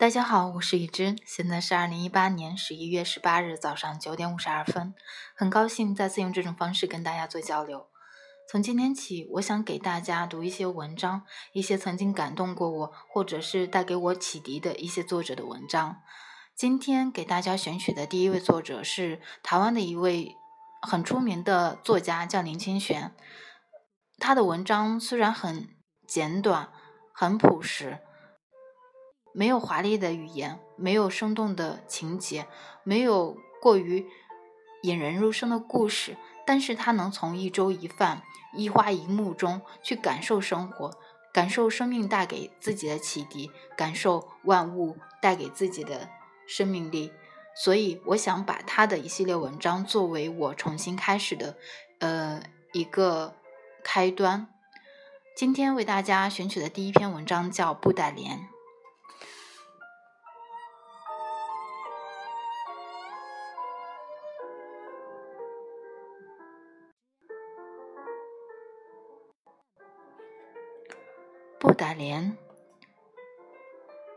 大家好，我是已知，现在是二零一八年十一月十八日早上九点五十二分，很高兴再次用这种方式跟大家做交流。从今天起，我想给大家读一些文章，一些曾经感动过我，或者是带给我启迪的一些作者的文章。今天给大家选取的第一位作者是台湾的一位很出名的作家，叫林清玄。他的文章虽然很简短，很朴实。没有华丽的语言，没有生动的情节，没有过于引人入胜的故事，但是他能从一粥一饭、一花一木中去感受生活，感受生命带给自己的启迪，感受万物带给自己的生命力。所以，我想把他的一系列文章作为我重新开始的，呃，一个开端。今天为大家选取的第一篇文章叫《布袋莲》。布达莲。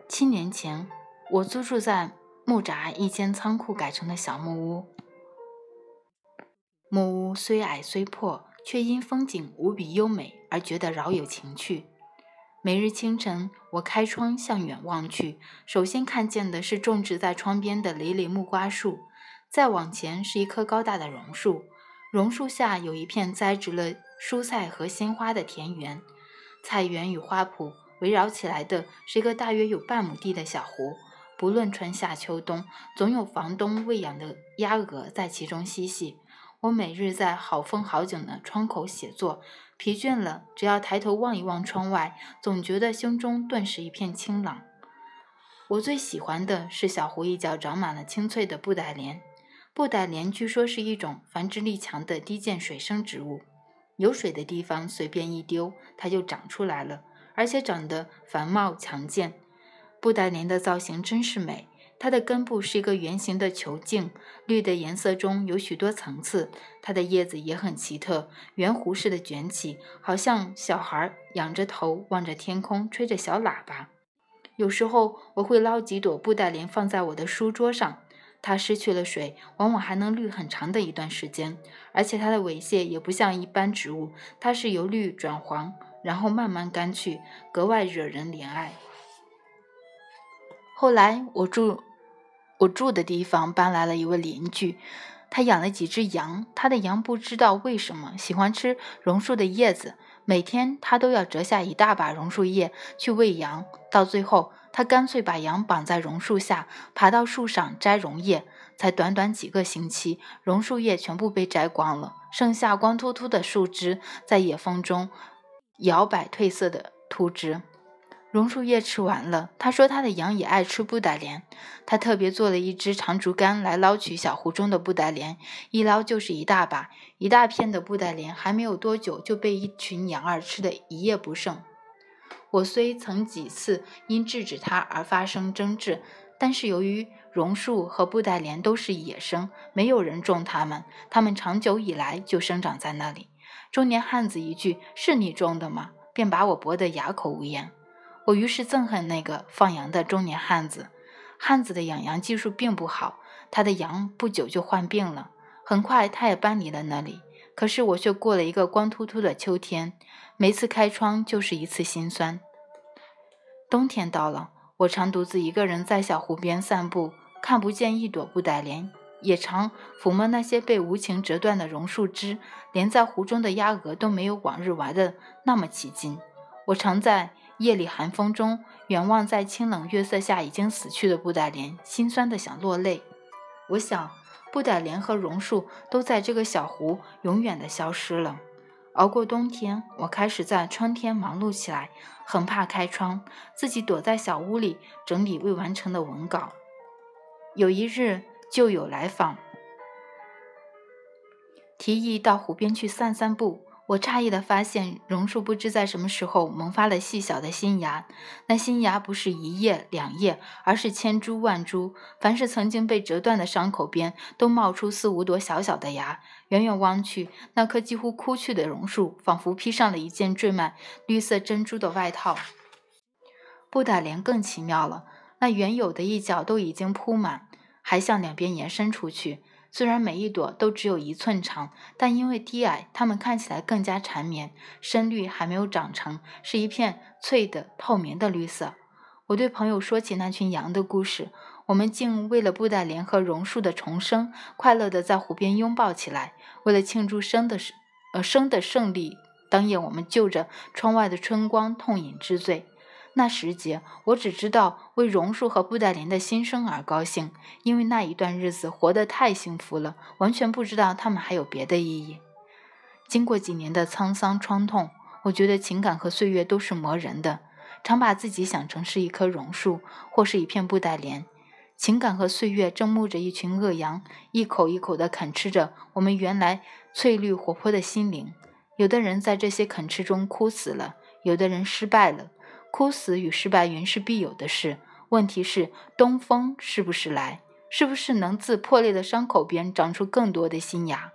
七年前，我租住在木栅一间仓库改成的小木屋。木屋虽矮虽破，却因风景无比优美而觉得饶有情趣。每日清晨，我开窗向远望去，首先看见的是种植在窗边的累累木瓜树，再往前是一棵高大的榕树，榕树下有一片栽植了蔬菜和鲜花的田园。菜园与花圃围绕起来的是一个大约有半亩地的小湖，不论春夏秋冬，总有房东喂养的鸭鹅在其中嬉戏。我每日在好风好景的窗口写作，疲倦了，只要抬头望一望窗外，总觉得胸中顿时一片清朗。我最喜欢的是小湖一角长满了青翠的布袋莲。布袋莲据说是一种繁殖力强的低贱水生植物。有水的地方随便一丢，它就长出来了，而且长得繁茂强健。布袋莲的造型真是美，它的根部是一个圆形的球茎，绿的颜色中有许多层次。它的叶子也很奇特，圆弧似的卷起，好像小孩仰着头望着天空，吹着小喇叭。有时候我会捞几朵布袋莲放在我的书桌上。它失去了水，往往还能绿很长的一段时间，而且它的尾屑也不像一般植物，它是由绿转黄，然后慢慢干去，格外惹人怜爱。后来我住我住的地方搬来了一位邻居，他养了几只羊，他的羊不知道为什么喜欢吃榕树的叶子，每天他都要折下一大把榕树叶去喂羊，到最后。他干脆把羊绑在榕树下，爬到树上摘榕叶。才短短几个星期，榕树叶全部被摘光了，剩下光秃秃的树枝在野风中摇摆褪色的秃枝。榕树叶吃完了，他说他的羊也爱吃布袋莲。他特别做了一只长竹竿来捞取小湖中的布袋莲，一捞就是一大把，一大片的布袋莲还没有多久就被一群羊儿吃得一叶不剩。我虽曾几次因制止它而发生争执，但是由于榕树和布袋莲都是野生，没有人种它们，它们长久以来就生长在那里。中年汉子一句“是你种的吗？”便把我驳得哑口无言。我于是憎恨那个放羊的中年汉子。汉子的养羊技术并不好，他的羊不久就患病了，很快他也搬离了那里。可是我却过了一个光秃秃的秋天，每次开窗就是一次心酸。冬天到了，我常独自一个人在小湖边散步，看不见一朵布袋莲，也常抚摸那些被无情折断的榕树枝，连在湖中的鸭鹅都没有往日玩的那么起劲。我常在夜里寒风中远望，在清冷月色下已经死去的布袋莲，心酸的想落泪。我想。布袋莲和榕树都在这个小湖永远的消失了。熬过冬天，我开始在春天忙碌起来，很怕开窗，自己躲在小屋里整理未完成的文稿。有一日，旧友来访，提议到湖边去散散步。我诧异地发现，榕树不知在什么时候萌发了细小的新芽。那新芽不是一叶两叶，而是千株万株。凡是曾经被折断的伤口边，都冒出四五朵小小的芽。远远望去，那棵几乎枯去的榕树，仿佛披上了一件缀满绿色珍珠的外套。布袋莲更奇妙了，那原有的一角都已经铺满，还向两边延伸出去。虽然每一朵都只有一寸长，但因为低矮，它们看起来更加缠绵。深绿还没有长成，是一片翠的、透明的绿色。我对朋友说起那群羊的故事，我们竟为了布袋莲和榕树的重生，快乐地在湖边拥抱起来。为了庆祝生的呃生的胜利，当夜我们就着窗外的春光痛饮之醉。那时节，我只知道为榕树和布袋莲的新生而高兴，因为那一段日子活得太幸福了，完全不知道它们还有别的意义。经过几年的沧桑创痛，我觉得情感和岁月都是磨人的，常把自己想成是一棵榕树，或是一片布袋莲。情感和岁月正牧着一群恶羊，一口一口地啃吃着我们原来翠绿活泼的心灵。有的人在这些啃吃中枯死了，有的人失败了。枯死与失败原是必有的事，问题是东风是不是来，是不是能自破裂的伤口边长出更多的新芽？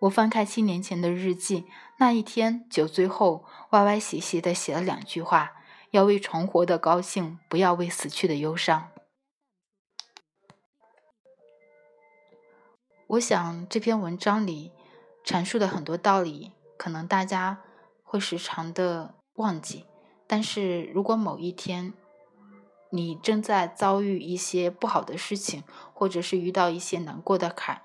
我翻开七年前的日记，那一天酒醉后，歪歪斜斜地写了两句话：要为重活的高兴，不要为死去的忧伤。我想这篇文章里阐述的很多道理，可能大家会时常的忘记。但是如果某一天你正在遭遇一些不好的事情，或者是遇到一些难过的坎，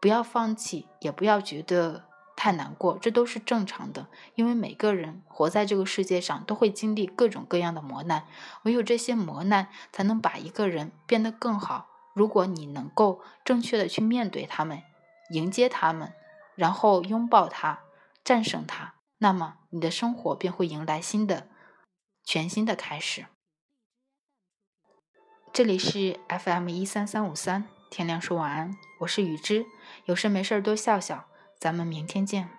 不要放弃，也不要觉得太难过，这都是正常的。因为每个人活在这个世界上，都会经历各种各样的磨难，唯有这些磨难，才能把一个人变得更好。如果你能够正确的去面对他们，迎接他们，然后拥抱他，战胜他，那么你的生活便会迎来新的。全新的开始。这里是 FM 一三三五三，天亮说晚安，我是雨之，有事没事多笑笑，咱们明天见。